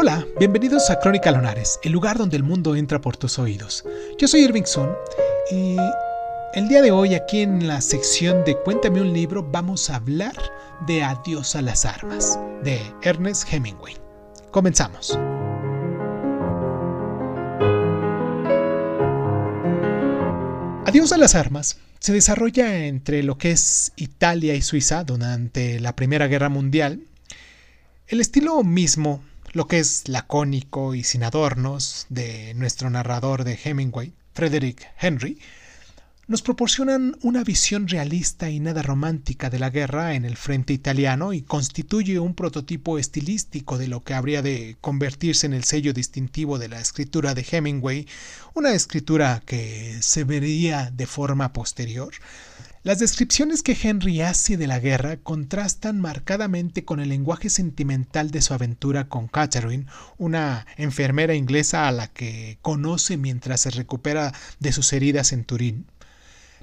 Hola, bienvenidos a Crónica Lonares, el lugar donde el mundo entra por tus oídos. Yo soy Irving Sun y el día de hoy aquí en la sección de Cuéntame un libro vamos a hablar de Adiós a las armas, de Ernest Hemingway. Comenzamos. Adiós a las armas se desarrolla entre lo que es Italia y Suiza durante la Primera Guerra Mundial. El estilo mismo, lo que es lacónico y sin adornos de nuestro narrador de Hemingway, Frederick Henry, nos proporcionan una visión realista y nada romántica de la guerra en el frente italiano y constituye un prototipo estilístico de lo que habría de convertirse en el sello distintivo de la escritura de Hemingway, una escritura que se vería de forma posterior. Las descripciones que Henry hace de la guerra contrastan marcadamente con el lenguaje sentimental de su aventura con Catherine, una enfermera inglesa a la que conoce mientras se recupera de sus heridas en Turín.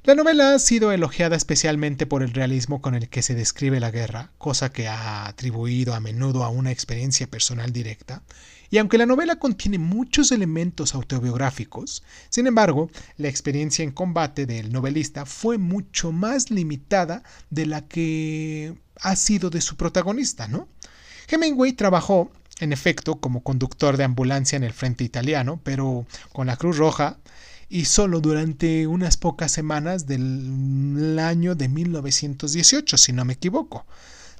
La novela ha sido elogiada especialmente por el realismo con el que se describe la guerra, cosa que ha atribuido a menudo a una experiencia personal directa, y aunque la novela contiene muchos elementos autobiográficos, sin embargo, la experiencia en combate del novelista fue mucho más limitada de la que ha sido de su protagonista, ¿no? Hemingway trabajó, en efecto, como conductor de ambulancia en el frente italiano, pero con la Cruz Roja y solo durante unas pocas semanas del año de 1918, si no me equivoco.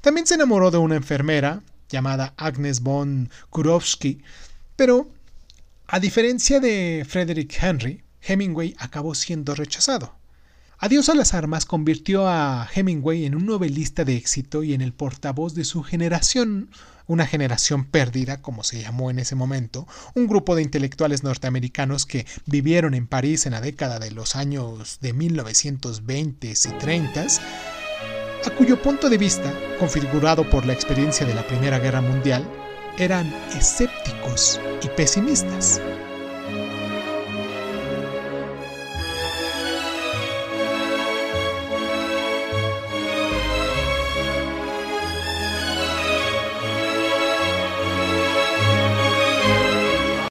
También se enamoró de una enfermera llamada Agnes von Kurowski, pero a diferencia de Frederick Henry, Hemingway acabó siendo rechazado. Adiós a las armas convirtió a Hemingway en un novelista de éxito y en el portavoz de su generación, una generación perdida, como se llamó en ese momento, un grupo de intelectuales norteamericanos que vivieron en París en la década de los años de 1920 y 30, a cuyo punto de vista, configurado por la experiencia de la Primera Guerra Mundial, eran escépticos y pesimistas.